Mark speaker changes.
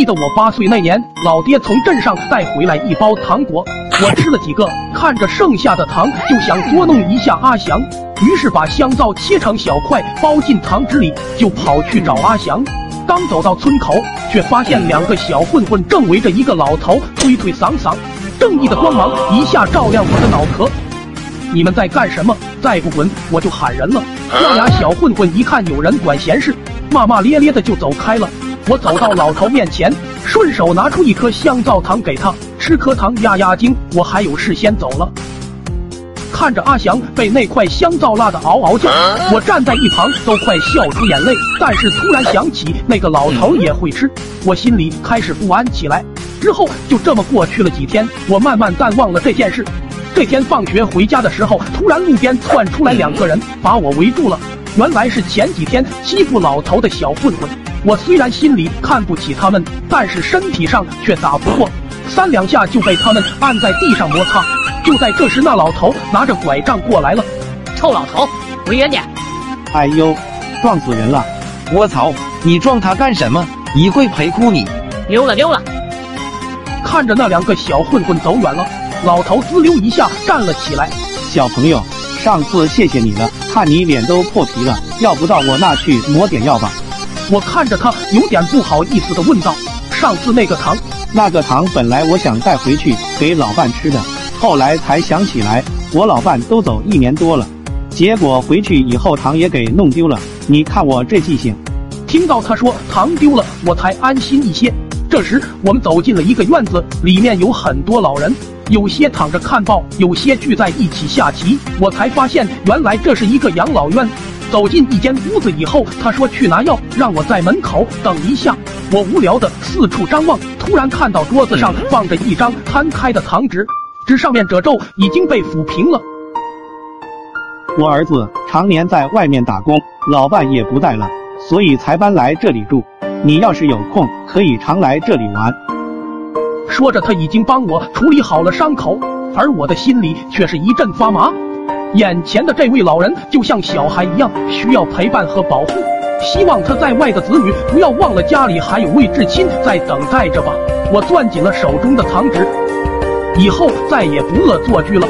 Speaker 1: 记得我八岁那年，老爹从镇上带回来一包糖果，我吃了几个，看着剩下的糖，就想捉弄一下阿祥，于是把香皂切成小块，包进糖纸里，就跑去找阿祥。刚走到村口，却发现两个小混混正围着一个老头推推搡搡，正义的光芒一下照亮我的脑壳。你们在干什么？再不滚，我就喊人了！那俩小混混一看有人管闲事，骂骂咧咧的就走开了。我走到老头面前，顺手拿出一颗香皂糖给他，吃颗糖压压惊。我还有事先走了。看着阿祥被那块香皂辣得嗷嗷叫，我站在一旁都快笑出眼泪。但是突然想起那个老头也会吃，我心里开始不安起来。之后就这么过去了几天，我慢慢淡忘了这件事。这天放学回家的时候，突然路边窜出来两个人，把我围住了。原来是前几天欺负老头的小混混。我虽然心里看不起他们，但是身体上却打不过，三两下就被他们按在地上摩擦。就在这时，那老头拿着拐杖过来了。
Speaker 2: 臭老头，滚远点！
Speaker 3: 哎呦，撞死人了！
Speaker 4: 我操，你撞他干什么？你会赔哭你！
Speaker 2: 溜了溜了。
Speaker 1: 看着那两个小混混走远了，老头滋溜一下站了起来。
Speaker 3: 小朋友，上次谢谢你了，看你脸都破皮了，要不到我那去抹点药吧？
Speaker 1: 我看着他，有点不好意思的问道：“上次那个糖，
Speaker 3: 那个糖本来我想带回去给老伴吃的，后来才想起来，我老伴都走一年多了，结果回去以后糖也给弄丢了。你看我这记性。”
Speaker 1: 听到他说糖丢了，我才安心一些。这时，我们走进了一个院子，里面有很多老人，有些躺着看报，有些聚在一起下棋。我才发现，原来这是一个养老院。走进一间屋子以后，他说去拿药，让我在门口等一下。我无聊的四处张望，突然看到桌子上放着一张摊开的糖纸，纸上面褶皱已经被抚平了。
Speaker 3: 我儿子常年在外面打工，老伴也不在了，所以才搬来这里住。你要是有空，可以常来这里玩。
Speaker 1: 说着，他已经帮我处理好了伤口，而我的心里却是一阵发麻。眼前的这位老人就像小孩一样，需要陪伴和保护。希望他在外的子女不要忘了家里还有位至亲在等待着吧。我攥紧了手中的糖纸，以后再也不恶作剧了。